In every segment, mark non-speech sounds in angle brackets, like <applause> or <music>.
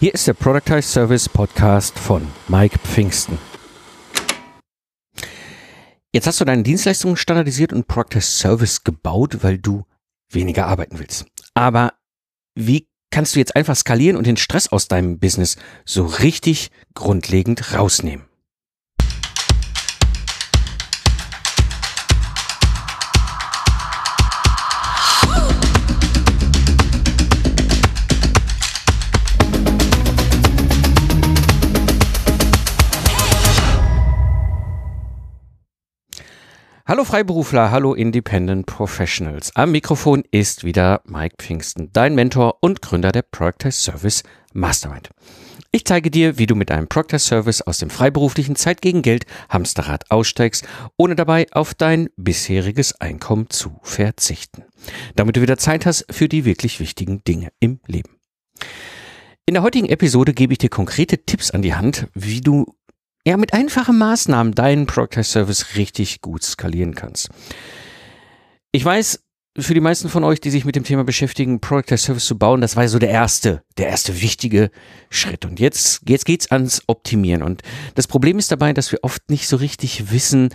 Hier ist der Productize Service Podcast von Mike Pfingsten. Jetzt hast du deine Dienstleistungen standardisiert und Productize Service gebaut, weil du weniger arbeiten willst. Aber wie kannst du jetzt einfach skalieren und den Stress aus deinem Business so richtig grundlegend rausnehmen? Hallo Freiberufler, hallo Independent Professionals. Am Mikrofon ist wieder Mike Pfingsten, dein Mentor und Gründer der Project Service Mastermind. Ich zeige dir, wie du mit einem Proctor Service aus dem freiberuflichen Zeit gegen Geld Hamsterrad aussteigst, ohne dabei auf dein bisheriges Einkommen zu verzichten. Damit du wieder Zeit hast für die wirklich wichtigen Dinge im Leben. In der heutigen Episode gebe ich dir konkrete Tipps an die Hand, wie du ja mit einfachen Maßnahmen deinen Product Service richtig gut skalieren kannst. Ich weiß, für die meisten von euch, die sich mit dem Thema beschäftigen, Product Service zu bauen, das war so der erste, der erste wichtige Schritt. Und jetzt, jetzt geht's ans Optimieren. Und das Problem ist dabei, dass wir oft nicht so richtig wissen,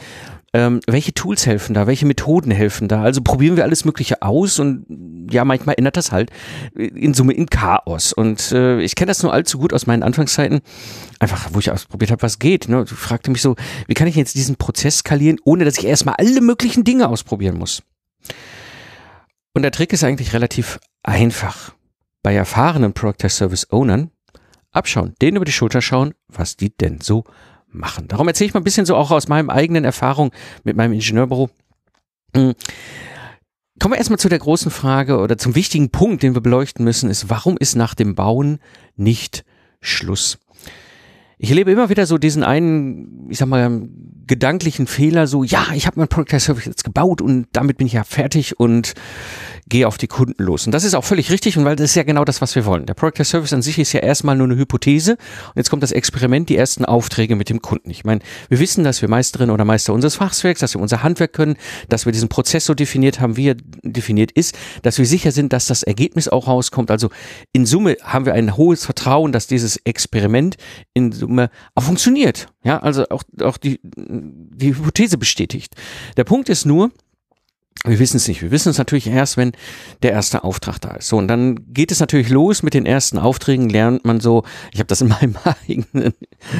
ähm, welche Tools helfen da, welche Methoden helfen da. Also probieren wir alles Mögliche aus und ja, manchmal ändert das halt in Summe in Chaos. Und äh, ich kenne das nur allzu gut aus meinen Anfangszeiten, einfach wo ich ausprobiert habe, was geht. Ne? Ich fragte mich so, wie kann ich jetzt diesen Prozess skalieren, ohne dass ich erstmal alle möglichen Dinge ausprobieren muss. Und der Trick ist eigentlich relativ einfach. Bei erfahrenen Product Service Ownern abschauen, denen über die Schulter schauen, was die denn so machen. Darum erzähle ich mal ein bisschen so auch aus meinem eigenen Erfahrung mit meinem Ingenieurbüro. Hm. Kommen wir erstmal zu der großen Frage oder zum wichtigen Punkt, den wir beleuchten müssen, ist, warum ist nach dem Bauen nicht Schluss? Ich erlebe immer wieder so diesen einen, ich sag mal, gedanklichen Fehler, so, ja, ich habe mein Product Service jetzt gebaut und damit bin ich ja fertig und gehe auf die Kunden los. Und das ist auch völlig richtig und weil das ist ja genau das, was wir wollen. Der Product Service an sich ist ja erstmal nur eine Hypothese und jetzt kommt das Experiment, die ersten Aufträge mit dem Kunden. Ich meine, wir wissen, dass wir Meisterin oder Meister unseres Fachwerks, dass wir unser Handwerk können, dass wir diesen Prozess so definiert haben, wie er definiert ist, dass wir sicher sind, dass das Ergebnis auch rauskommt. Also in Summe haben wir ein hohes Vertrauen, dass dieses Experiment in Summe auch funktioniert. Ja, also auch, auch die, die Hypothese bestätigt. Der Punkt ist nur, wir wissen es nicht. Wir wissen es natürlich erst, wenn der erste Auftrag da ist. So, und dann geht es natürlich los mit den ersten Aufträgen, lernt man so, ich habe das in meinem <laughs> eigenen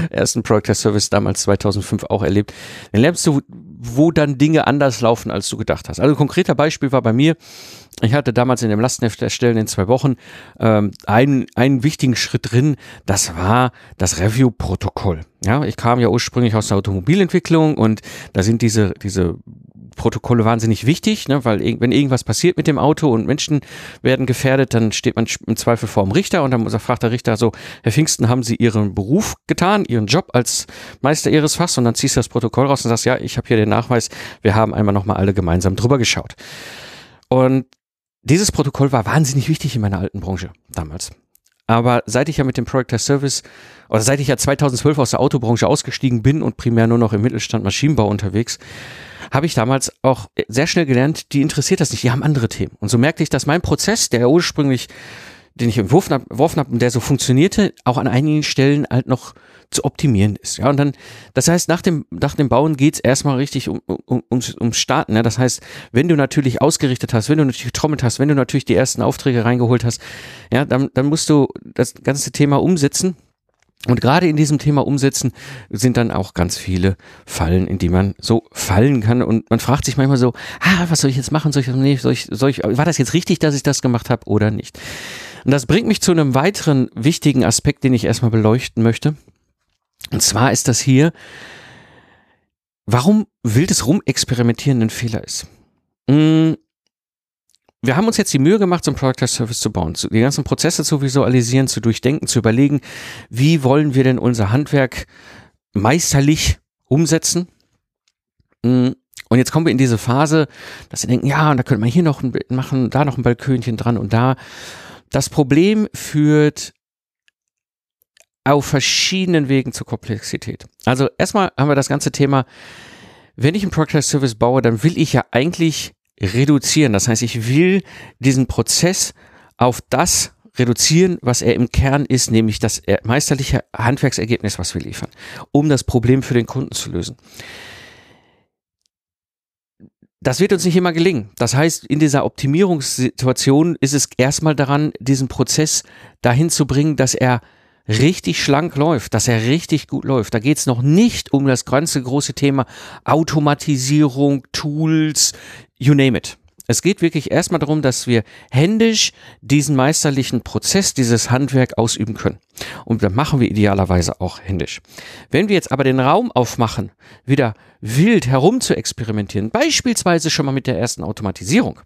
ersten Project Service damals 2005 auch erlebt, dann lernst du, wo dann Dinge anders laufen, als du gedacht hast. Also konkreter Beispiel war bei mir, ich hatte damals in dem Lastenheft erstellen in zwei Wochen ähm, einen, einen wichtigen Schritt drin, das war das Review-Protokoll. Ja, ich kam ja ursprünglich aus der Automobilentwicklung und da sind diese, diese Protokolle wahnsinnig wichtig, ne, weil wenn irgendwas passiert mit dem Auto und Menschen werden gefährdet, dann steht man im Zweifel vor dem Richter und dann fragt der Richter so, Herr Pfingsten, haben Sie Ihren Beruf getan, Ihren Job als Meister Ihres Fachs? Und dann ziehst du das Protokoll raus und sagst, ja, ich habe hier den Nachweis, wir haben einmal nochmal alle gemeinsam drüber geschaut. Und dieses Protokoll war wahnsinnig wichtig in meiner alten Branche damals. Aber seit ich ja mit dem Product as Service oder seit ich ja 2012 aus der Autobranche ausgestiegen bin und primär nur noch im Mittelstand Maschinenbau unterwegs, habe ich damals auch sehr schnell gelernt, die interessiert das nicht, die haben andere Themen. Und so merkte ich, dass mein Prozess, der ursprünglich, den ich entworfen habe, hab, und der so funktionierte, auch an einigen Stellen halt noch zu optimieren ist. Ja, und dann, das heißt, nach dem, nach dem Bauen geht's erstmal richtig um, um, ums, ums Starten. Ja? Das heißt, wenn du natürlich ausgerichtet hast, wenn du natürlich getrommelt hast, wenn du natürlich die ersten Aufträge reingeholt hast, ja, dann, dann musst du das ganze Thema umsetzen und gerade in diesem Thema Umsetzen sind dann auch ganz viele Fallen, in die man so fallen kann. Und man fragt sich manchmal so, ah, was soll ich jetzt machen? Soll ich, nee, soll ich, soll ich, war das jetzt richtig, dass ich das gemacht habe oder nicht? Und das bringt mich zu einem weiteren wichtigen Aspekt, den ich erstmal beleuchten möchte. Und zwar ist das hier, warum wildes Rumexperimentieren ein Fehler ist. Hm, wir haben uns jetzt die Mühe gemacht, so ein Product Service zu bauen, die ganzen Prozesse zu visualisieren, zu durchdenken, zu überlegen, wie wollen wir denn unser Handwerk meisterlich umsetzen. Mm, und jetzt kommen wir in diese Phase, dass sie denken, ja, und da könnte man hier noch ein Bild machen, da noch ein Balkönchen dran und da. Das Problem führt auf verschiedenen Wegen zur Komplexität. Also erstmal haben wir das ganze Thema, wenn ich einen Product Service baue, dann will ich ja eigentlich reduzieren. Das heißt, ich will diesen Prozess auf das reduzieren, was er im Kern ist, nämlich das meisterliche Handwerksergebnis, was wir liefern, um das Problem für den Kunden zu lösen. Das wird uns nicht immer gelingen. Das heißt, in dieser Optimierungssituation ist es erstmal daran, diesen Prozess dahin zu bringen, dass er richtig schlank läuft, dass er richtig gut läuft. Da geht es noch nicht um das ganze große Thema Automatisierung, Tools, you name it. Es geht wirklich erstmal darum, dass wir händisch diesen meisterlichen Prozess, dieses Handwerk ausüben können. Und das machen wir idealerweise auch händisch. Wenn wir jetzt aber den Raum aufmachen, wieder wild herum zu experimentieren, beispielsweise schon mal mit der ersten Automatisierung,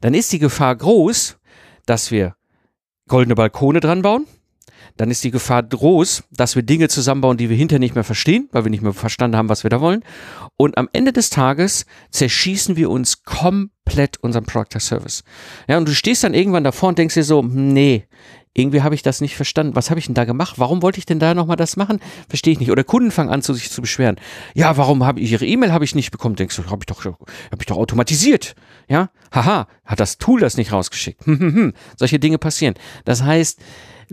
dann ist die Gefahr groß, dass wir goldene Balkone dran bauen, dann ist die Gefahr groß, dass wir Dinge zusammenbauen, die wir hinterher nicht mehr verstehen, weil wir nicht mehr verstanden haben, was wir da wollen. Und am Ende des Tages zerschießen wir uns komplett unseren Product Service. Ja, und du stehst dann irgendwann davor und denkst dir so, nee, irgendwie habe ich das nicht verstanden. Was habe ich denn da gemacht? Warum wollte ich denn da nochmal das machen? Verstehe ich nicht. Oder Kunden fangen an, zu sich zu beschweren. Ja, warum habe ich ihre E-Mail habe ich nicht bekommen? Denkst du, habe ich doch, habe ich doch automatisiert. Ja, haha, hat das Tool das nicht rausgeschickt. Hm, hm, hm. Solche Dinge passieren. Das heißt,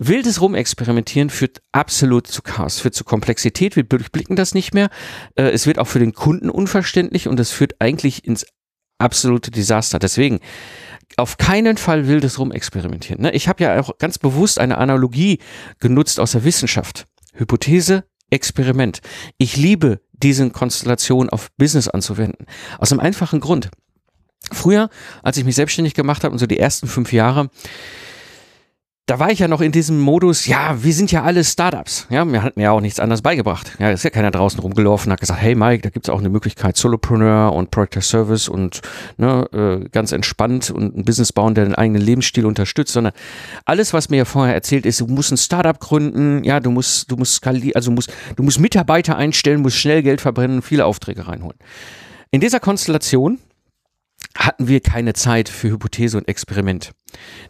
Wildes Rumexperimentieren führt absolut zu Chaos, führt zu Komplexität, wir durchblicken das nicht mehr. Äh, es wird auch für den Kunden unverständlich und es führt eigentlich ins absolute Desaster. Deswegen auf keinen Fall wildes Rumexperimentieren. Ne? Ich habe ja auch ganz bewusst eine Analogie genutzt aus der Wissenschaft. Hypothese, Experiment. Ich liebe diese Konstellation auf Business anzuwenden. Aus einem einfachen Grund. Früher, als ich mich selbstständig gemacht habe und so die ersten fünf Jahre, da war ich ja noch in diesem Modus, ja, wir sind ja alle Startups. Ja, mir hat mir ja auch nichts anderes beigebracht. Ja, ist ja keiner draußen rumgelaufen, hat gesagt, hey Mike, da gibt's auch eine Möglichkeit, Solopreneur und Product as Service und ne, äh, ganz entspannt und ein Business bauen, der den eigenen Lebensstil unterstützt, sondern alles, was mir ja vorher erzählt ist, du musst ein Startup gründen, ja, du musst, du musst skalieren, also musst, du musst Mitarbeiter einstellen, musst schnell Geld verbrennen, viele Aufträge reinholen. In dieser Konstellation hatten wir keine Zeit für Hypothese und Experiment.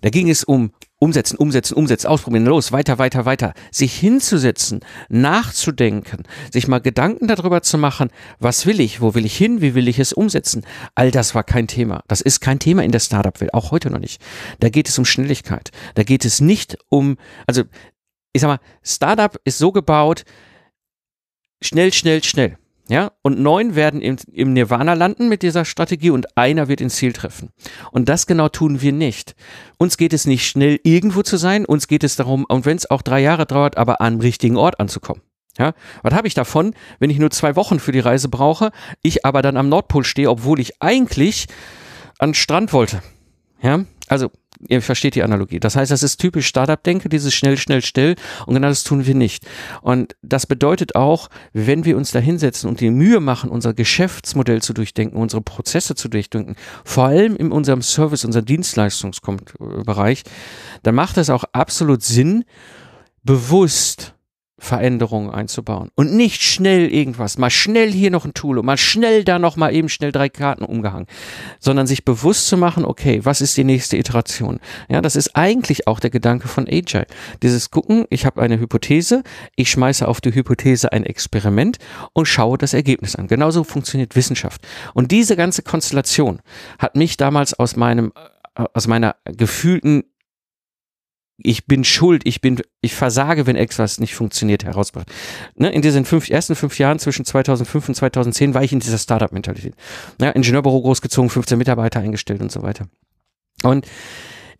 Da ging es um umsetzen, umsetzen, umsetzen, ausprobieren, los, weiter, weiter, weiter. Sich hinzusetzen, nachzudenken, sich mal Gedanken darüber zu machen, was will ich, wo will ich hin, wie will ich es umsetzen. All das war kein Thema. Das ist kein Thema in der Startup-Welt, auch heute noch nicht. Da geht es um Schnelligkeit. Da geht es nicht um, also ich sag mal, Startup ist so gebaut, schnell, schnell, schnell. Ja, und neun werden im, im Nirvana landen mit dieser Strategie und einer wird ins Ziel treffen. Und das genau tun wir nicht. Uns geht es nicht schnell irgendwo zu sein, uns geht es darum, und wenn es auch drei Jahre dauert, aber am richtigen Ort anzukommen. Ja, was habe ich davon, wenn ich nur zwei Wochen für die Reise brauche, ich aber dann am Nordpol stehe, obwohl ich eigentlich an Strand wollte? Ja, also ihr versteht die Analogie. Das heißt, das ist typisch Startup-Denke, dieses schnell, schnell, schnell. Und genau das tun wir nicht. Und das bedeutet auch, wenn wir uns da hinsetzen und die Mühe machen, unser Geschäftsmodell zu durchdenken, unsere Prozesse zu durchdenken, vor allem in unserem Service, unserem Dienstleistungsbereich, dann macht es auch absolut Sinn, bewusst Veränderungen einzubauen und nicht schnell irgendwas, mal schnell hier noch ein Tool und mal schnell da noch mal eben schnell drei Karten umgehangen, sondern sich bewusst zu machen, okay, was ist die nächste Iteration? Ja, das ist eigentlich auch der Gedanke von Agile. Dieses gucken, ich habe eine Hypothese, ich schmeiße auf die Hypothese ein Experiment und schaue das Ergebnis an. Genauso funktioniert Wissenschaft. Und diese ganze Konstellation hat mich damals aus meinem äh, aus meiner gefühlten ich bin schuld, ich bin, ich versage, wenn etwas nicht funktioniert, herausbracht. Ne, in diesen fünf, ersten fünf Jahren zwischen 2005 und 2010 war ich in dieser Startup-Mentalität. Ja, Ingenieurbüro großgezogen, 15 Mitarbeiter eingestellt und so weiter. Und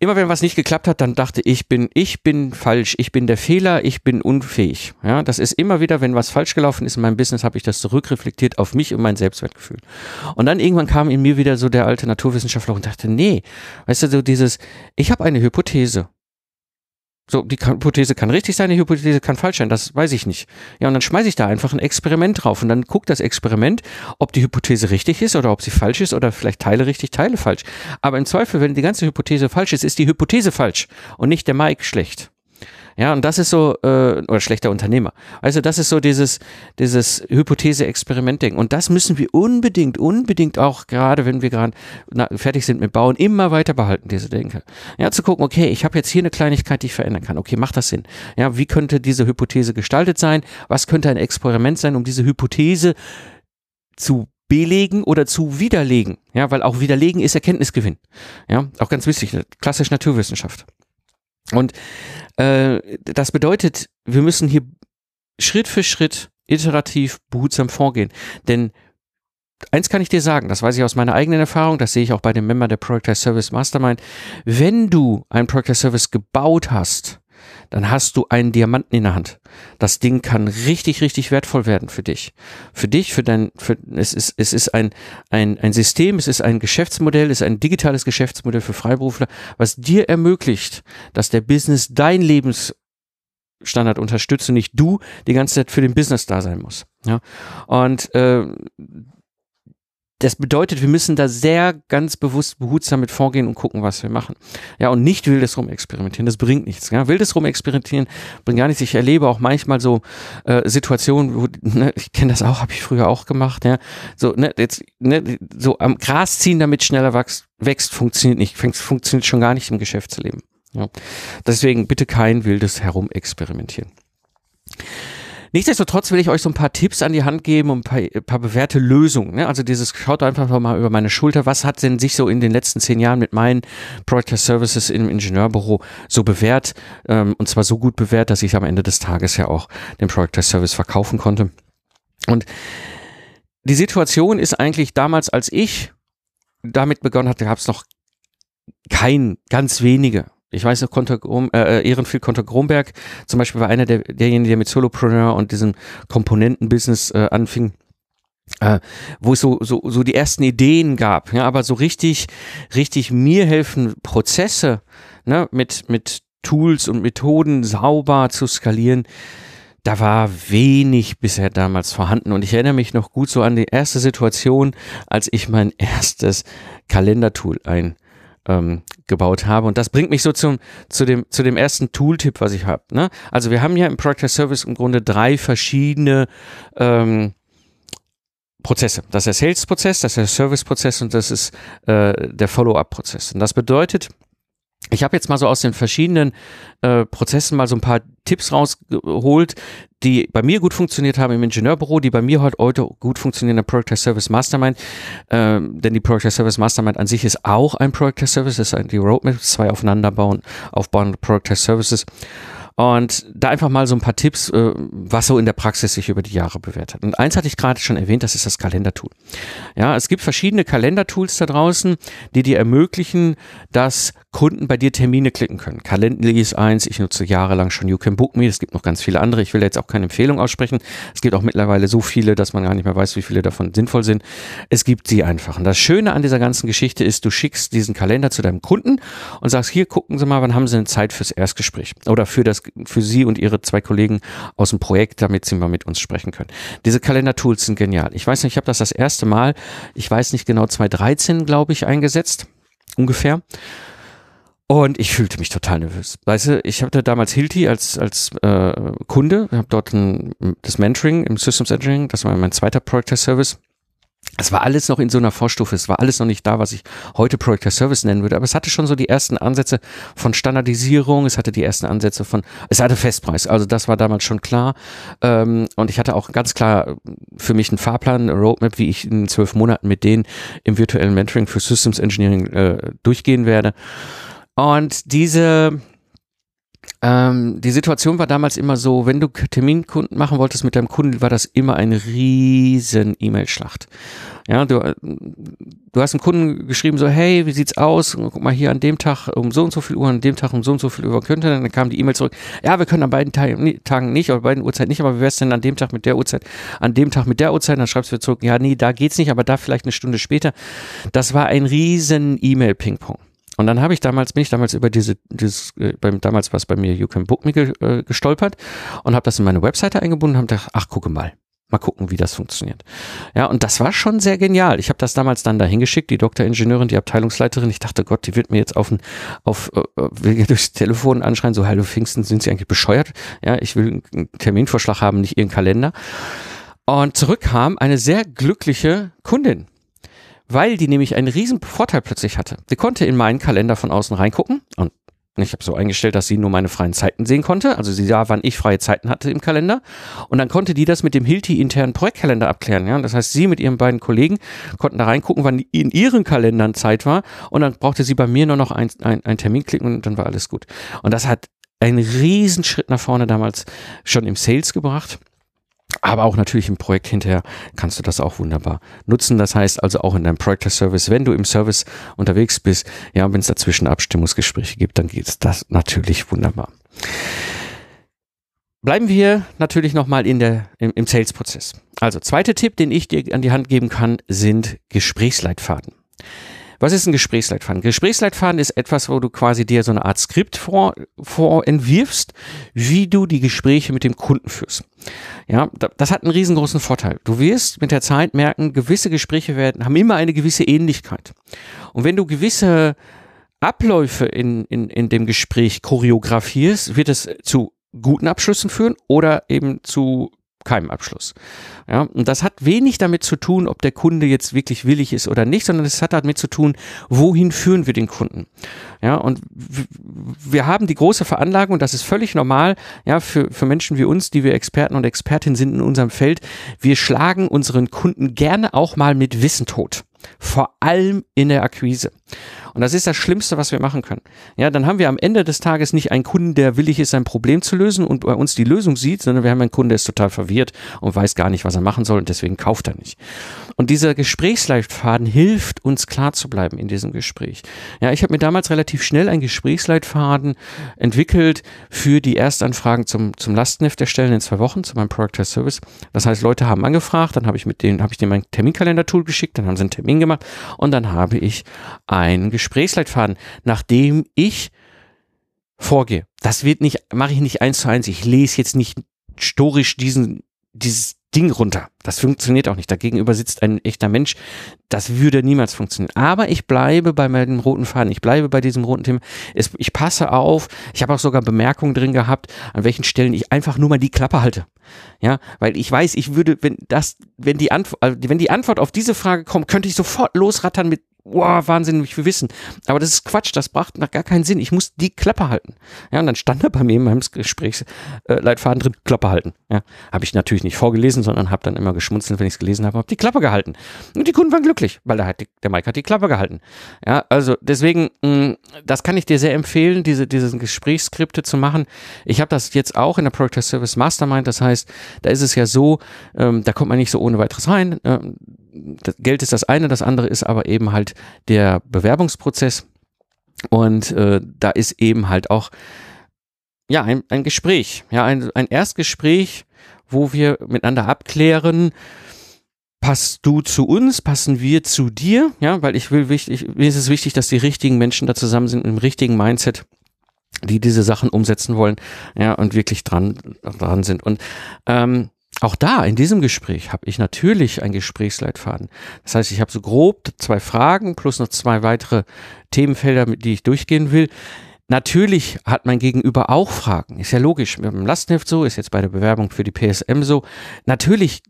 immer wenn was nicht geklappt hat, dann dachte ich bin, ich bin falsch, ich bin der Fehler, ich bin unfähig. Ja, das ist immer wieder, wenn was falsch gelaufen ist in meinem Business, habe ich das zurückreflektiert auf mich und mein Selbstwertgefühl. Und dann irgendwann kam in mir wieder so der alte Naturwissenschaftler und dachte, nee, weißt du, so dieses, ich habe eine Hypothese. So, die Hypothese kann richtig sein, die Hypothese kann falsch sein, das weiß ich nicht. Ja, und dann schmeiße ich da einfach ein Experiment drauf und dann guckt das Experiment, ob die Hypothese richtig ist oder ob sie falsch ist oder vielleicht Teile richtig, Teile falsch. Aber im Zweifel, wenn die ganze Hypothese falsch ist, ist die Hypothese falsch und nicht der Mike schlecht. Ja, und das ist so, äh, oder schlechter Unternehmer. Also das ist so dieses, dieses Hypothese-Experiment-Ding. Und das müssen wir unbedingt, unbedingt auch, gerade wenn wir gerade fertig sind mit Bauen, immer weiter behalten, diese Denke. Ja, zu gucken, okay, ich habe jetzt hier eine Kleinigkeit, die ich verändern kann. Okay, macht das Sinn? Ja, wie könnte diese Hypothese gestaltet sein? Was könnte ein Experiment sein, um diese Hypothese zu belegen oder zu widerlegen. Ja, weil auch widerlegen ist Erkenntnisgewinn. Ja, auch ganz wichtig, klassisch Naturwissenschaft. Und äh, das bedeutet, wir müssen hier Schritt für Schritt iterativ behutsam vorgehen. Denn eins kann ich dir sagen, das weiß ich aus meiner eigenen Erfahrung, das sehe ich auch bei dem Member der Project Service Mastermind. Wenn du ein Project Service gebaut hast, dann hast du einen Diamanten in der Hand. Das Ding kann richtig, richtig wertvoll werden für dich. Für dich, für dein, für, es ist, es ist ein, ein, ein System, es ist ein Geschäftsmodell, es ist ein digitales Geschäftsmodell für Freiberufler, was dir ermöglicht, dass der Business dein Lebensstandard unterstützt und nicht du die ganze Zeit für den Business da sein muss. Ja? Und äh, das bedeutet, wir müssen da sehr ganz bewusst behutsam mit vorgehen und gucken, was wir machen. Ja, und nicht wildes rumexperimentieren, das bringt nichts. Ja? Wildes rumexperimentieren bringt gar nichts. Ich erlebe auch manchmal so äh, Situationen, wo, ne, ich kenne das auch, habe ich früher auch gemacht, ja, so, ne, jetzt, ne, so am Gras ziehen, damit schneller wächst, wächst funktioniert nicht, funktioniert schon gar nicht im Geschäftsleben. Ja? Deswegen bitte kein wildes Herumexperimentieren. Nichtsdestotrotz will ich euch so ein paar Tipps an die Hand geben und ein paar, ein paar bewährte Lösungen. Ne? Also dieses, schaut einfach mal über meine Schulter, was hat denn sich so in den letzten zehn Jahren mit meinen Project Services im Ingenieurbüro so bewährt ähm, und zwar so gut bewährt, dass ich am Ende des Tages ja auch den Project Service verkaufen konnte. Und die Situation ist eigentlich damals, als ich damit begonnen hatte, gab es noch kein, ganz wenige ich weiß noch, Konter, äh, äh, Ehrenfried Konter Gromberg zum Beispiel war einer der, derjenigen, der mit Solopreneur und diesem Komponentenbusiness äh, anfing. Äh, wo es so, so, so die ersten Ideen gab, ja, aber so richtig, richtig mir helfen, Prozesse ne, mit, mit Tools und Methoden sauber zu skalieren, da war wenig bisher damals vorhanden. Und ich erinnere mich noch gut so an die erste Situation, als ich mein erstes Kalendertool ein ähm, gebaut habe. Und das bringt mich so zum, zu, dem, zu dem ersten Tooltip, was ich habe. Ne? Also wir haben ja im Project Service im Grunde drei verschiedene ähm, Prozesse. Das ist der Sales-Prozess, das ist der Service-Prozess und das ist äh, der Follow-up-Prozess. Und das bedeutet, ich habe jetzt mal so aus den verschiedenen äh, Prozessen mal so ein paar Tipps rausgeholt, die bei mir gut funktioniert haben im Ingenieurbüro, die bei mir heute gut funktionieren in der Project Service Mastermind. Ähm, denn die Project Service Mastermind an sich ist auch ein Project Service, das ist die Roadmap, zwei aufeinanderbauen, aufbauende Project Services. Und da einfach mal so ein paar Tipps, äh, was so in der Praxis sich über die Jahre bewährt hat. Und eins hatte ich gerade schon erwähnt, das ist das Kalendertool. Ja, es gibt verschiedene Kalendertools da draußen, die dir ermöglichen, dass Kunden bei dir Termine klicken können. Calendly ist eins, ich nutze jahrelang schon You Can Book Me, es gibt noch ganz viele andere. Ich will jetzt auch keine Empfehlung aussprechen. Es gibt auch mittlerweile so viele, dass man gar nicht mehr weiß, wie viele davon sinnvoll sind. Es gibt sie einfach. Und das Schöne an dieser ganzen Geschichte ist, du schickst diesen Kalender zu deinem Kunden und sagst, hier gucken Sie mal, wann haben Sie eine Zeit fürs Erstgespräch oder für das für Sie und Ihre zwei Kollegen aus dem Projekt, damit Sie mal mit uns sprechen können. Diese Kalendertools sind genial. Ich weiß nicht, ich habe das das erste Mal, ich weiß nicht genau, 2013, glaube ich, eingesetzt, ungefähr. Und ich fühlte mich total nervös. Weißt du, ich hatte damals Hilti als, als äh, Kunde, habe dort ein, das Mentoring im Systems Engineering, das war mein zweiter Project Service es war alles noch in so einer Vorstufe, es war alles noch nicht da, was ich heute Project as Service nennen würde, aber es hatte schon so die ersten Ansätze von Standardisierung, es hatte die ersten Ansätze von, es hatte Festpreis, also das war damals schon klar. Ähm, und ich hatte auch ganz klar für mich einen Fahrplan, eine Roadmap, wie ich in zwölf Monaten mit denen im virtuellen Mentoring für Systems Engineering äh, durchgehen werde. Und diese ähm, die Situation war damals immer so, wenn du Terminkunden machen wolltest mit deinem Kunden, war das immer eine riesen E-Mail-Schlacht. Ja, du, du hast einem Kunden geschrieben so, hey, wie sieht's aus? Guck mal hier an dem Tag um so und so viel Uhr, an dem Tag um so und so viel Uhr könnte. Dann kam die E-Mail zurück. Ja, wir können an beiden Tagen nicht, oder beiden Uhrzeiten nicht, aber wie wär's denn an dem Tag mit der Uhrzeit? An dem Tag mit der Uhrzeit? Dann schreibst du zurück, ja, nee, da geht's nicht, aber da vielleicht eine Stunde später. Das war ein riesen E-Mail-Ping-Pong. Und dann habe ich damals, bin ich damals über diese, dieses, äh, beim, damals war es bei mir You Can Book Me ge, äh, gestolpert und habe das in meine Webseite eingebunden und habe gedacht, ach, gucke mal. Mal gucken, wie das funktioniert. Ja, und das war schon sehr genial. Ich habe das damals dann dahin geschickt, die Doktoringenieurin, die Abteilungsleiterin. Ich dachte, Gott, die wird mir jetzt auf, ein, auf äh, will durchs Telefon anschreien, so, hallo Pfingsten, sind Sie eigentlich bescheuert? Ja, ich will einen Terminvorschlag haben, nicht Ihren Kalender. Und zurück kam eine sehr glückliche Kundin weil die nämlich einen riesen Vorteil plötzlich hatte. Sie konnte in meinen Kalender von außen reingucken und Ich habe so eingestellt, dass sie nur meine freien Zeiten sehen konnte. Also sie sah, wann ich freie Zeiten hatte im Kalender. Und dann konnte die das mit dem Hilti internen Projektkalender abklären. Ja? Das heißt, sie mit ihren beiden Kollegen konnten da reingucken, wann in ihren Kalendern Zeit war. Und dann brauchte sie bei mir nur noch einen ein Termin klicken und dann war alles gut. Und das hat einen Riesenschritt nach vorne damals schon im Sales gebracht. Aber auch natürlich im Projekt hinterher kannst du das auch wunderbar nutzen. Das heißt also auch in deinem Project Service, wenn du im Service unterwegs bist, ja, wenn es dazwischen Abstimmungsgespräche gibt, dann geht das natürlich wunderbar. Bleiben wir natürlich nochmal in der, im, im Sales-Prozess. Also, zweiter Tipp, den ich dir an die Hand geben kann, sind Gesprächsleitfaden. Was ist ein Gesprächsleitfaden? Gesprächsleitfaden ist etwas, wo du quasi dir so eine Art Skript vor, vor entwirfst, wie du die Gespräche mit dem Kunden führst. Ja, das hat einen riesengroßen Vorteil. Du wirst mit der Zeit merken, gewisse Gespräche werden, haben immer eine gewisse Ähnlichkeit. Und wenn du gewisse Abläufe in, in, in dem Gespräch choreografierst, wird es zu guten Abschlüssen führen oder eben zu keinem Abschluss. Ja, und das hat wenig damit zu tun, ob der Kunde jetzt wirklich willig ist oder nicht, sondern es hat damit zu tun, wohin führen wir den Kunden. Ja, und wir haben die große Veranlagung, und das ist völlig normal, ja, für, für Menschen wie uns, die wir Experten und Expertinnen sind in unserem Feld. Wir schlagen unseren Kunden gerne auch mal mit Wissen tot. Vor allem in der Akquise. Und das ist das Schlimmste, was wir machen können. Ja, dann haben wir am Ende des Tages nicht einen Kunden, der willig ist, sein Problem zu lösen und bei uns die Lösung sieht, sondern wir haben einen Kunden, der ist total verwirrt und weiß gar nicht, was er machen soll und deswegen kauft er nicht. Und dieser Gesprächsleitfaden hilft uns klar zu bleiben in diesem Gespräch. Ja, ich habe mir damals relativ schnell einen Gesprächsleitfaden entwickelt für die Erstanfragen zum, zum Lastenheft erstellen in zwei Wochen zu meinem Product Test Service. Das heißt, Leute haben angefragt, dann habe ich mit denen, habe ich denen mein Terminkalender-Tool geschickt, dann haben sie einen Termin gemacht und dann habe ich einen Gesprächsleitfaden, nachdem ich vorgehe. Das wird nicht, mache ich nicht eins zu eins. Ich lese jetzt nicht storisch diesen, dieses Ding runter. Das funktioniert auch nicht. Dagegenüber sitzt ein echter Mensch. Das würde niemals funktionieren. Aber ich bleibe bei meinem roten Faden. Ich bleibe bei diesem roten Thema. Ich passe auf. Ich habe auch sogar Bemerkungen drin gehabt, an welchen Stellen ich einfach nur mal die Klappe halte. Ja, weil ich weiß, ich würde, wenn das, wenn die Antwort, also wenn die Antwort auf diese Frage kommt, könnte ich sofort losrattern mit wow, Wahnsinn, wie viel Wissen. Aber das ist Quatsch, das brachte nach gar keinen Sinn. Ich muss die Klappe halten. Ja, und dann stand da bei mir in meinem Gesprächsleitfaden drin, Klappe halten. Ja, habe ich natürlich nicht vorgelesen, sondern habe dann immer geschmunzelt, wenn ich es gelesen habe, habe die Klappe gehalten. Und die Kunden waren glücklich, weil der, die, der Mike hat die Klappe gehalten. Ja, also deswegen, mh, mm, das kann ich dir sehr empfehlen, diese, diese Gesprächsskripte zu machen. Ich habe das jetzt auch in der Project Service Mastermind. Das heißt, da ist es ja so, ähm, da kommt man nicht so ohne weiteres rein. Ähm, Geld ist das eine, das andere ist aber eben halt der Bewerbungsprozess. Und äh, da ist eben halt auch ja ein, ein Gespräch, ja ein, ein Erstgespräch, wo wir miteinander abklären, passt du zu uns, passen wir zu dir, ja, weil ich will wichtig, mir ist es wichtig, dass die richtigen Menschen da zusammen sind im richtigen Mindset, die diese Sachen umsetzen wollen, ja, und wirklich dran dran sind. Und ähm, auch da, in diesem Gespräch, habe ich natürlich einen Gesprächsleitfaden. Das heißt, ich habe so grob zwei Fragen plus noch zwei weitere Themenfelder, mit die ich durchgehen will. Natürlich hat mein Gegenüber auch Fragen. Ist ja logisch. Mit dem Lastenheft so, ist jetzt bei der Bewerbung für die PSM so. Natürlich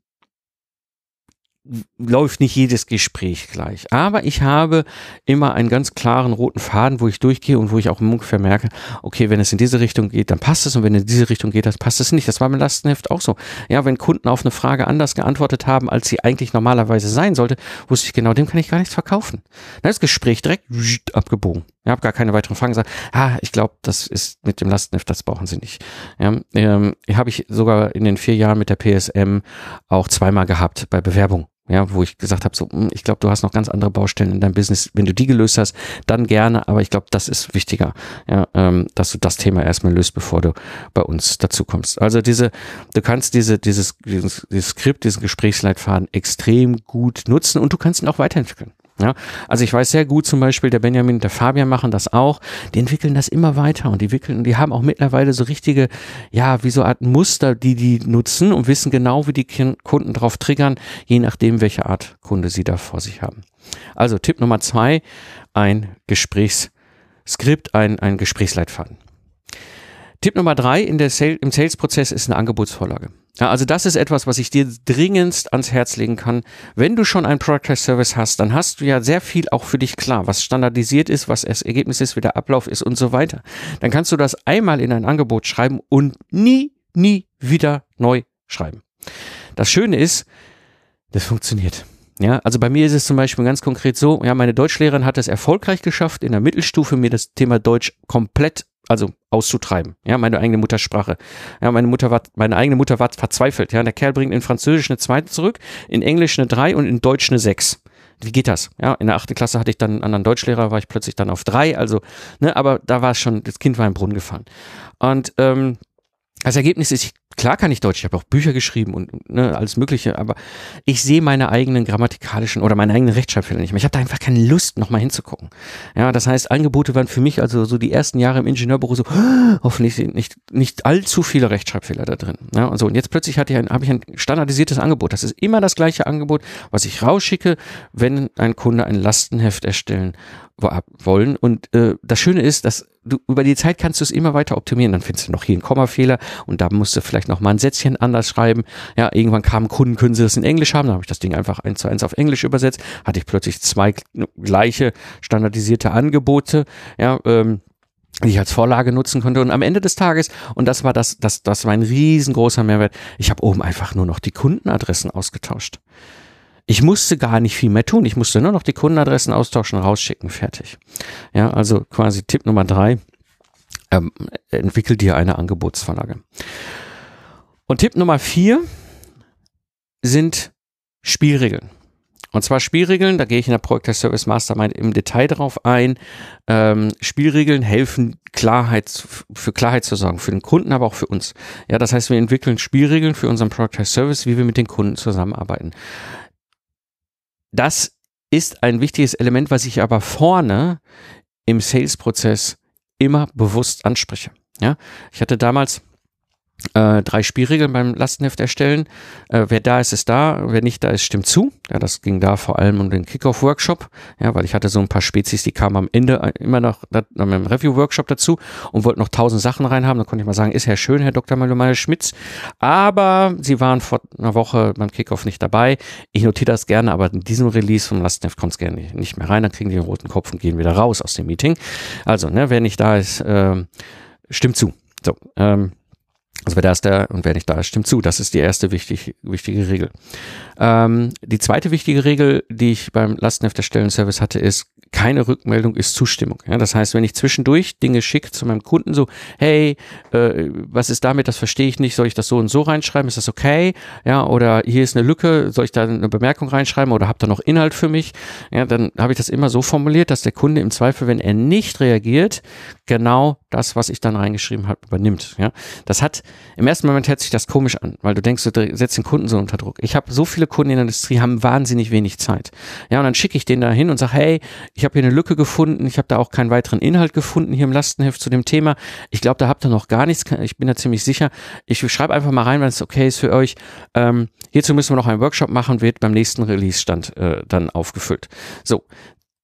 läuft nicht jedes Gespräch gleich. Aber ich habe immer einen ganz klaren roten Faden, wo ich durchgehe und wo ich auch ungefähr merke, okay, wenn es in diese Richtung geht, dann passt es und wenn es in diese Richtung geht, dann passt es nicht. Das war beim Lastenheft auch so. Ja, wenn Kunden auf eine Frage anders geantwortet haben, als sie eigentlich normalerweise sein sollte, wusste ich genau, dem kann ich gar nichts verkaufen. Dann ist das Gespräch direkt abgebogen. Ich habe gar keine weiteren Fragen gesagt. Ah, ich glaube, das ist mit dem Lastenheft, das brauchen Sie nicht. Ja, ähm, habe ich sogar in den vier Jahren mit der PSM auch zweimal gehabt bei Bewerbung ja, wo ich gesagt habe, so, hm, ich glaube, du hast noch ganz andere Baustellen in deinem Business. Wenn du die gelöst hast, dann gerne, aber ich glaube, das ist wichtiger, ja, ähm, dass du das Thema erstmal löst, bevor du bei uns dazu kommst. Also diese, du kannst diese, dieses, dieses, dieses Skript, diesen Gesprächsleitfaden extrem gut nutzen und du kannst ihn auch weiterentwickeln. Ja, also ich weiß sehr gut zum Beispiel, der Benjamin und der Fabian machen das auch. Die entwickeln das immer weiter und die wickeln, die haben auch mittlerweile so richtige, ja, wie so Art Muster, die die nutzen und wissen genau, wie die Kunden drauf triggern, je nachdem, welche Art Kunde sie da vor sich haben. Also Tipp Nummer zwei, ein Gesprächsskript, ein, ein Gesprächsleitfaden. Tipp Nummer drei in der Sale, im Sales-Prozess ist eine Angebotsvorlage. Ja, also das ist etwas, was ich dir dringendst ans Herz legen kann. Wenn du schon ein Product Service hast, dann hast du ja sehr viel auch für dich klar, was standardisiert ist, was das Ergebnis ist, wie der Ablauf ist und so weiter. Dann kannst du das einmal in ein Angebot schreiben und nie, nie wieder neu schreiben. Das Schöne ist, das funktioniert. Ja, also bei mir ist es zum Beispiel ganz konkret so, ja, meine Deutschlehrerin hat es erfolgreich geschafft, in der Mittelstufe mir das Thema Deutsch komplett also auszutreiben. Ja, meine eigene Muttersprache. Ja, meine Mutter war, meine eigene Mutter war verzweifelt. Ja, der Kerl bringt in Französisch eine zweite zurück, in Englisch eine drei und in Deutsch eine sechs. Wie geht das? Ja, in der achten Klasse hatte ich dann einen anderen Deutschlehrer, war ich plötzlich dann auf drei. Also, ne, aber da war es schon, das Kind war im Brunnen gefallen. Und ähm, das Ergebnis ist, ich Klar kann ich Deutsch, ich habe auch Bücher geschrieben und ne, alles Mögliche, aber ich sehe meine eigenen grammatikalischen oder meine eigenen Rechtschreibfehler nicht mehr. Ich habe da einfach keine Lust, nochmal hinzugucken. Ja, das heißt, Angebote waren für mich also so die ersten Jahre im Ingenieurbüro so, oh, hoffentlich nicht, nicht allzu viele Rechtschreibfehler da drin. Ja, und so. Und jetzt plötzlich hatte ich ein, habe ich ein standardisiertes Angebot. Das ist immer das gleiche Angebot, was ich rausschicke, wenn ein Kunde ein Lastenheft erstellen wollen. Und äh, das Schöne ist, dass du über die Zeit kannst du es immer weiter optimieren. Dann findest du noch hier einen Kommafehler und da musst du vielleicht noch mal ein Sätzchen anders schreiben. Ja, irgendwann kamen Kunden, können sie das in Englisch haben. Dann habe ich das Ding einfach eins zu eins auf Englisch übersetzt. Hatte ich plötzlich zwei gleiche standardisierte Angebote. Ja, ähm, die ich als Vorlage nutzen konnte. Und am Ende des Tages, und das war das, das, das war ein riesengroßer Mehrwert, ich habe oben einfach nur noch die Kundenadressen ausgetauscht. Ich musste gar nicht viel mehr tun. Ich musste nur noch die Kundenadressen austauschen, rausschicken, fertig. Ja, also quasi Tipp Nummer drei. Ähm, entwickel dir eine Angebotsvorlage. Und Tipp Nummer vier sind Spielregeln. Und zwar Spielregeln, da gehe ich in der Project Service Mastermind im Detail darauf ein. Ähm, Spielregeln helfen, Klarheit, für Klarheit zu sorgen, für den Kunden, aber auch für uns. Ja, das heißt, wir entwickeln Spielregeln für unseren Project Service, wie wir mit den Kunden zusammenarbeiten. Das ist ein wichtiges Element, was ich aber vorne im Sales-Prozess immer bewusst anspreche. Ja, ich hatte damals äh, drei Spielregeln beim Lastenheft erstellen. Äh, wer da ist, ist da. Wer nicht da ist, stimmt zu. Ja, das ging da vor allem um den Kickoff-Workshop. Ja, weil ich hatte so ein paar Spezies, die kamen am Ende immer noch mit einem Review-Workshop dazu und wollten noch tausend Sachen reinhaben. Da konnte ich mal sagen, ist ja schön, Herr Dr. Malumaya Schmitz. Aber Sie waren vor einer Woche beim Kickoff nicht dabei. Ich notiere das gerne, aber in diesem Release vom Lastenheft kommt es gerne nicht mehr rein. Dann kriegen die den roten Kopf und gehen wieder raus aus dem Meeting. Also, ne, wer nicht da ist, äh, stimmt zu. So, ähm, also wer da ist, der und wer nicht da ist, stimmt zu. Das ist die erste wichtig, wichtige Regel. Ähm, die zweite wichtige Regel, die ich beim Lastenhefterstellenservice hatte, ist, keine Rückmeldung ist Zustimmung. Ja, das heißt, wenn ich zwischendurch Dinge schicke zu meinem Kunden, so, hey, äh, was ist damit, das verstehe ich nicht, soll ich das so und so reinschreiben, ist das okay? Ja, oder hier ist eine Lücke, soll ich da eine Bemerkung reinschreiben oder habt ihr noch Inhalt für mich? Ja, dann habe ich das immer so formuliert, dass der Kunde im Zweifel, wenn er nicht reagiert, genau das, was ich dann reingeschrieben habe, übernimmt. Ja, das hat, im ersten Moment hört sich das komisch an, weil du denkst, du setzt den Kunden so unter Druck. Ich habe so viele Kunden in der Industrie, haben wahnsinnig wenig Zeit. Ja, und dann schicke ich den da hin und sage, hey, ich habe hier eine Lücke gefunden, ich habe da auch keinen weiteren Inhalt gefunden hier im Lastenheft zu dem Thema. Ich glaube, da habt ihr noch gar nichts, ich bin da ziemlich sicher. Ich schreibe einfach mal rein, wenn es okay ist für euch. Ähm, hierzu müssen wir noch einen Workshop machen, wird beim nächsten Release-Stand äh, dann aufgefüllt. So,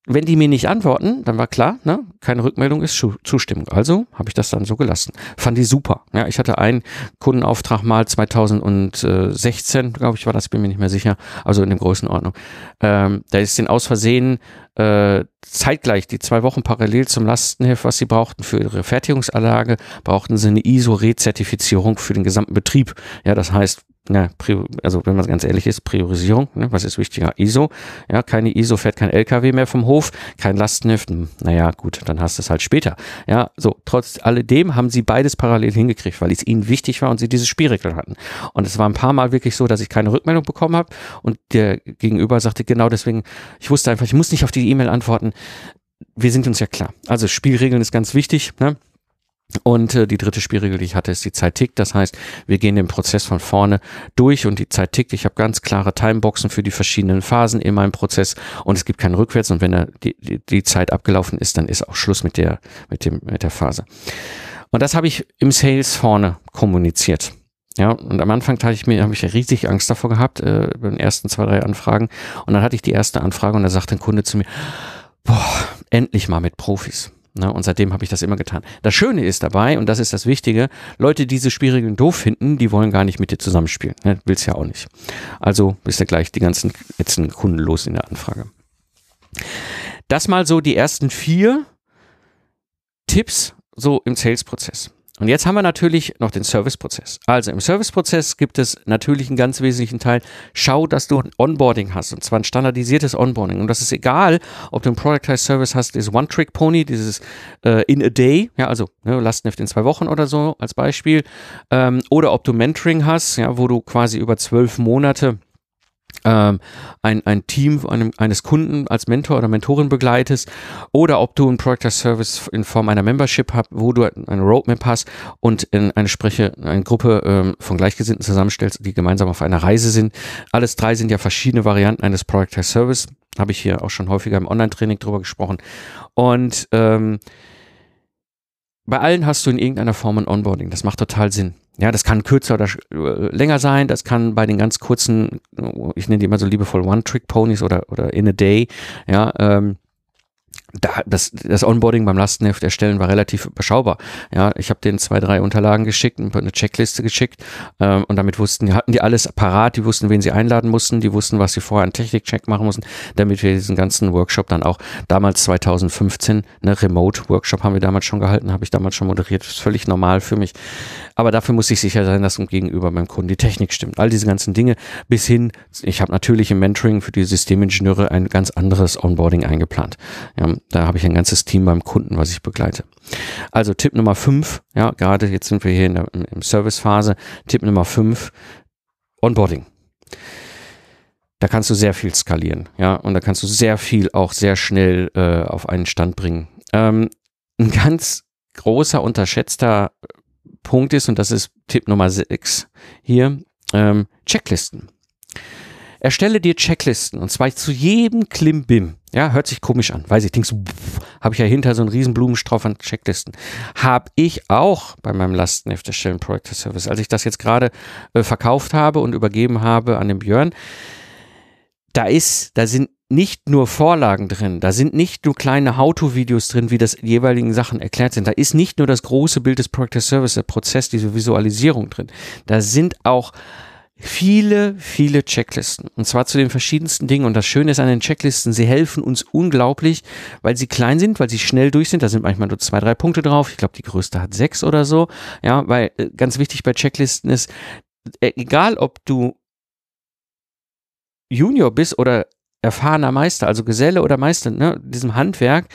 wenn die mir nicht antworten, dann war klar, ne, keine Rückmeldung ist Zustimmung. Also habe ich das dann so gelassen. Fand die super. Ja, ich hatte einen Kundenauftrag mal 2016, glaube ich, war das, bin mir nicht mehr sicher, also in der Größenordnung. Ähm, da ist den aus Versehen äh, zeitgleich, die zwei Wochen parallel zum Lastenheft, was sie brauchten für ihre Fertigungsanlage, brauchten sie eine ISO-Rezertifizierung für den gesamten Betrieb. Ja, das heißt, ja, also wenn man ganz ehrlich ist, Priorisierung, ne, was ist wichtiger? ISO, ja, keine ISO fährt kein LKW mehr vom Hof, kein Lastenheft, hm, naja, gut, dann hast du es halt später. Ja, so, trotz alledem haben sie beides parallel hingekriegt, weil es ihnen wichtig war und sie dieses Spielregel hatten. Und es war ein paar Mal wirklich so, dass ich keine Rückmeldung bekommen habe und der Gegenüber sagte, genau deswegen, ich wusste einfach, ich muss nicht auf die E-Mail antworten. Wir sind uns ja klar. Also Spielregeln ist ganz wichtig, ne? Und äh, die dritte Spielregel, die ich hatte, ist die Zeit tickt. Das heißt, wir gehen den Prozess von vorne durch und die Zeit tickt. Ich habe ganz klare Timeboxen für die verschiedenen Phasen in meinem Prozess und es gibt keinen Rückwärts. Und wenn da die, die, die Zeit abgelaufen ist, dann ist auch Schluss mit der, mit dem, mit der Phase. Und das habe ich im Sales vorne kommuniziert. Ja, und am Anfang hatte ich mir, habe ich riesig Angst davor gehabt, äh, bei den ersten zwei, drei Anfragen. Und dann hatte ich die erste Anfrage und da sagte ein Kunde zu mir, boah, endlich mal mit Profis. Ne? Und seitdem habe ich das immer getan. Das Schöne ist dabei, und das ist das Wichtige, Leute, die diese Spielregeln doof finden, die wollen gar nicht mit dir zusammenspielen. Ne? Willst ja auch nicht. Also bist du gleich die ganzen letzten Kunden los in der Anfrage. Das mal so die ersten vier Tipps so im Sales-Prozess. Und jetzt haben wir natürlich noch den Service-Prozess. Also im Service-Prozess gibt es natürlich einen ganz wesentlichen Teil. Schau, dass du ein Onboarding hast und zwar ein standardisiertes Onboarding. Und das ist egal, ob du ein Productized Service hast, dieses One-Trick-Pony, dieses äh, in a day, ja, also ne, Lastneft in zwei Wochen oder so als Beispiel, ähm, oder ob du Mentoring hast, ja, wo du quasi über zwölf Monate ein, ein Team einem, eines Kunden als Mentor oder Mentorin begleitest oder ob du ein Product as Service in Form einer Membership hast, wo du eine Roadmap hast und in eine Spreche, eine Gruppe ähm, von Gleichgesinnten zusammenstellst, die gemeinsam auf einer Reise sind. Alles drei sind ja verschiedene Varianten eines Product as Service. Habe ich hier auch schon häufiger im Online-Training drüber gesprochen. Und ähm, bei allen hast du in irgendeiner Form ein Onboarding. Das macht total Sinn. Ja, das kann kürzer oder äh, länger sein. Das kann bei den ganz kurzen, ich nenne die immer so liebevoll One-Trick-Ponies oder, oder in a day, ja, ähm, da, das, das Onboarding beim Lastenheft erstellen war relativ überschaubar. Ja, ich habe denen zwei, drei Unterlagen geschickt, eine Checkliste geschickt ähm, und damit wussten, hatten die alles parat, die wussten, wen sie einladen mussten, die wussten, was sie vorher einen Technikcheck machen mussten, damit wir diesen ganzen Workshop dann auch damals 2015, ne, Remote-Workshop haben wir damals schon gehalten, habe ich damals schon moderiert, ist völlig normal für mich. Aber dafür muss ich sicher sein, dass gegenüber beim Kunden die Technik stimmt. All diese ganzen Dinge bis hin, ich habe natürlich im Mentoring für die Systemingenieure ein ganz anderes Onboarding eingeplant. Ja, da habe ich ein ganzes Team beim Kunden, was ich begleite. Also Tipp Nummer fünf, ja, gerade jetzt sind wir hier in der im Servicephase. Tipp Nummer fünf, Onboarding. Da kannst du sehr viel skalieren, ja, und da kannst du sehr viel auch sehr schnell äh, auf einen Stand bringen. Ähm, ein ganz großer, unterschätzter Punkt ist, und das ist Tipp Nummer sechs hier, ähm, Checklisten. Erstelle dir Checklisten und zwar zu jedem Klimbim. Ja, hört sich komisch an. Weiß ich, denkst du, habe ich ja hinter so einen riesen Blumenstrauß an Checklisten. Habe ich auch bei meinem Lastenheft erstellen Project Service. Als ich das jetzt gerade äh, verkauft habe und übergeben habe an den Björn, da ist, da sind nicht nur Vorlagen drin, da sind nicht nur kleine How-to-Videos drin, wie das jeweiligen Sachen erklärt sind. Da ist nicht nur das große Bild des Project Service, der Prozess, diese Visualisierung drin. Da sind auch viele, viele Checklisten. Und zwar zu den verschiedensten Dingen. Und das Schöne ist an den Checklisten, sie helfen uns unglaublich, weil sie klein sind, weil sie schnell durch sind. Da sind manchmal nur zwei, drei Punkte drauf. Ich glaube, die größte hat sechs oder so. Ja, weil äh, ganz wichtig bei Checklisten ist, äh, egal ob du Junior bist oder erfahrener Meister, also Geselle oder Meister, ne, diesem Handwerk,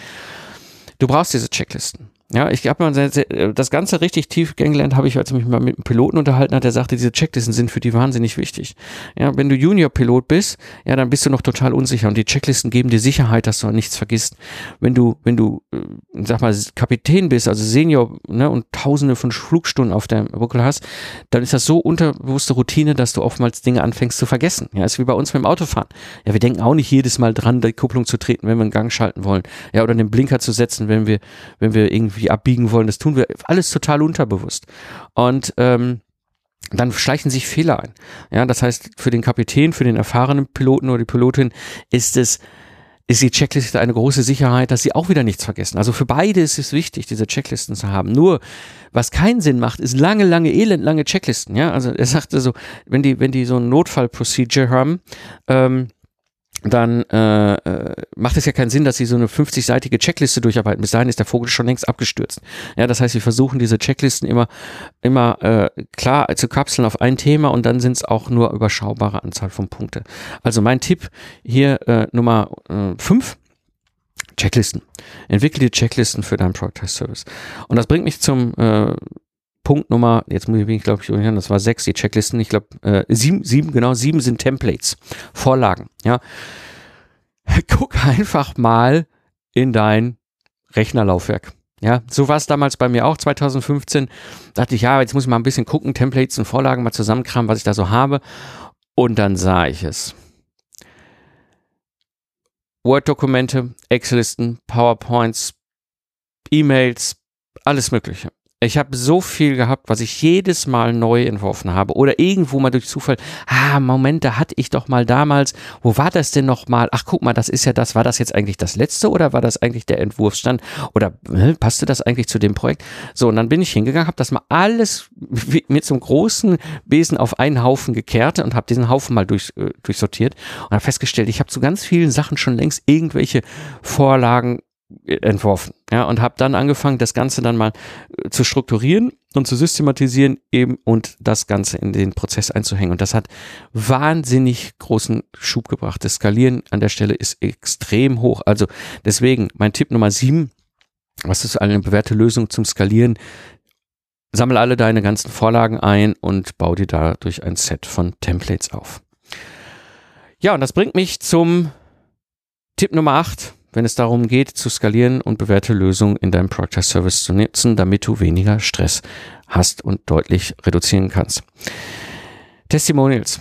du brauchst diese Checklisten. Ja, ich habe mal sehr, das Ganze richtig tief kennengelernt, habe ich, als ich mich mal mit einem Piloten unterhalten hat, der sagte, diese Checklisten sind für die wahnsinnig wichtig. Ja, wenn du Junior-Pilot bist, ja, dann bist du noch total unsicher und die Checklisten geben dir Sicherheit, dass du nichts vergisst. Wenn du, wenn du, äh, sag mal, Kapitän bist, also Senior, ne, und tausende von Flugstunden auf der Buckel hast, dann ist das so unterbewusste Routine, dass du oftmals Dinge anfängst zu vergessen. Ja, ist wie bei uns mit dem Autofahren. Ja, wir denken auch nicht jedes Mal dran, die Kupplung zu treten, wenn wir einen Gang schalten wollen. Ja, oder den Blinker zu setzen, wenn wir, wenn wir irgendwie irgendwie abbiegen wollen. Das tun wir alles total unterbewusst. Und ähm, dann schleichen sich Fehler ein. Ja, das heißt, für den Kapitän, für den erfahrenen Piloten oder die Pilotin ist es ist die Checkliste eine große Sicherheit, dass sie auch wieder nichts vergessen. Also für beide ist es wichtig, diese Checklisten zu haben. Nur, was keinen Sinn macht, ist lange, lange, elendlange Checklisten. Ja, also er sagte so, wenn die, wenn die so ein Notfallprocedure haben, ähm, dann äh, äh, macht es ja keinen Sinn, dass sie so eine 50-seitige Checkliste durcharbeiten. Bis dahin ist der Vogel schon längst abgestürzt. Ja, das heißt, wir versuchen diese Checklisten immer, immer äh, klar zu kapseln auf ein Thema und dann sind es auch nur überschaubare Anzahl von Punkte. Also mein Tipp hier äh, Nummer 5. Äh, Checklisten. Entwickle die Checklisten für deinen Product Service. Und das bringt mich zum äh, Punkt Nummer, jetzt muss ich, glaube ich, orientieren, das war sechs, die Checklisten, ich glaube, äh, sieben, sieben, genau, sieben sind Templates, Vorlagen, ja. <laughs> Guck einfach mal in dein Rechnerlaufwerk. Ja, so war es damals bei mir auch 2015. Dachte ich, ja, jetzt muss ich mal ein bisschen gucken, Templates und Vorlagen mal zusammenkramen, was ich da so habe. Und dann sah ich es. Word-Dokumente, Excel-Listen, PowerPoints, E-Mails, alles Mögliche Ich habe so viel gehabt, was ich jedes Mal neu entworfen habe oder irgendwo mal durch Zufall, ah, Moment, da hatte ich doch mal damals, wo war das denn noch mal? Ach, guck mal, das ist ja das, war das jetzt eigentlich das letzte oder war das eigentlich der Entwurfsstand oder äh, passte das eigentlich zu dem Projekt? So, und dann bin ich hingegangen, habe das mal alles mit so einem großen Besen auf einen Haufen gekehrt und habe diesen Haufen mal durch, äh, durchsortiert und habe festgestellt, ich habe zu ganz vielen Sachen schon längst irgendwelche Vorlagen entworfen. Ja, und habe dann angefangen, das Ganze dann mal äh, zu strukturieren und zu systematisieren eben und das Ganze in den Prozess einzuhängen. Und das hat wahnsinnig großen Schub gebracht. Das Skalieren an der Stelle ist extrem hoch. Also deswegen mein Tipp Nummer sieben, was ist eine bewährte Lösung zum Skalieren? Sammel alle deine ganzen Vorlagen ein und bau dir dadurch ein Set von Templates auf. Ja, und das bringt mich zum Tipp Nummer acht wenn es darum geht, zu skalieren und bewährte Lösungen in deinem Product Service zu nutzen, damit du weniger Stress hast und deutlich reduzieren kannst. Testimonials.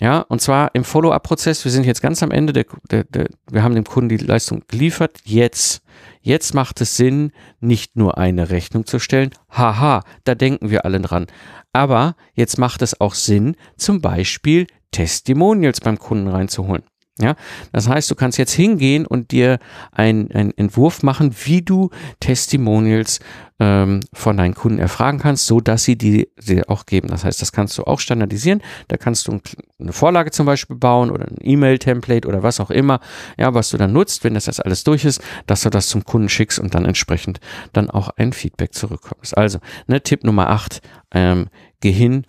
Ja, und zwar im Follow-up-Prozess. Wir sind jetzt ganz am Ende. Der, der, der, wir haben dem Kunden die Leistung geliefert. Jetzt, jetzt macht es Sinn, nicht nur eine Rechnung zu stellen. Haha, da denken wir alle dran. Aber jetzt macht es auch Sinn, zum Beispiel Testimonials beim Kunden reinzuholen. Ja, das heißt, du kannst jetzt hingehen und dir einen Entwurf machen, wie du Testimonials ähm, von deinen Kunden erfragen kannst, so dass sie die dir auch geben. Das heißt, das kannst du auch standardisieren. Da kannst du eine Vorlage zum Beispiel bauen oder ein E-Mail-Template oder was auch immer, ja, was du dann nutzt, wenn das jetzt alles durch ist, dass du das zum Kunden schickst und dann entsprechend dann auch ein Feedback zurückkommst. Also, ne, Tipp Nummer 8, ähm, geh hin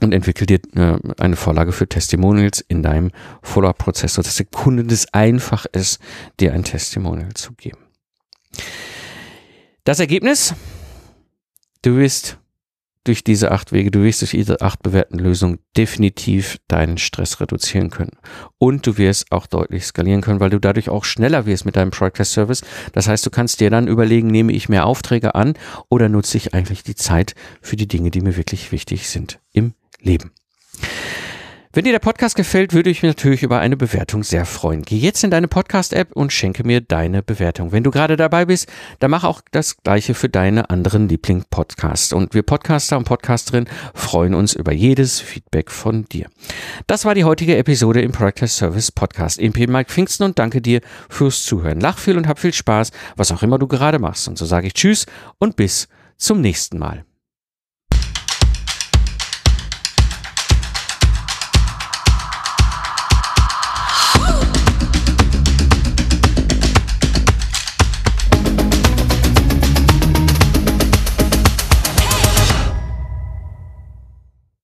und entwickel dir äh, eine Vorlage für Testimonials in deinem Follow-up-Prozess, sodass der Kunde es einfach ist, dir ein Testimonial zu geben. Das Ergebnis, du wirst durch diese acht Wege, du wirst durch diese acht bewährten Lösungen definitiv deinen Stress reduzieren können. Und du wirst auch deutlich skalieren können, weil du dadurch auch schneller wirst mit deinem Product Service. Das heißt, du kannst dir dann überlegen, nehme ich mehr Aufträge an oder nutze ich eigentlich die Zeit für die Dinge, die mir wirklich wichtig sind im leben. Wenn dir der Podcast gefällt, würde ich mich natürlich über eine Bewertung sehr freuen. Geh jetzt in deine Podcast-App und schenke mir deine Bewertung. Wenn du gerade dabei bist, dann mach auch das Gleiche für deine anderen Liebling-Podcasts. Und wir Podcaster und Podcasterinnen freuen uns über jedes Feedback von dir. Das war die heutige Episode im Product Service Podcast. Ich bin Mike Pfingsten und danke dir fürs Zuhören. Lach viel und hab viel Spaß, was auch immer du gerade machst. Und so sage ich Tschüss und bis zum nächsten Mal.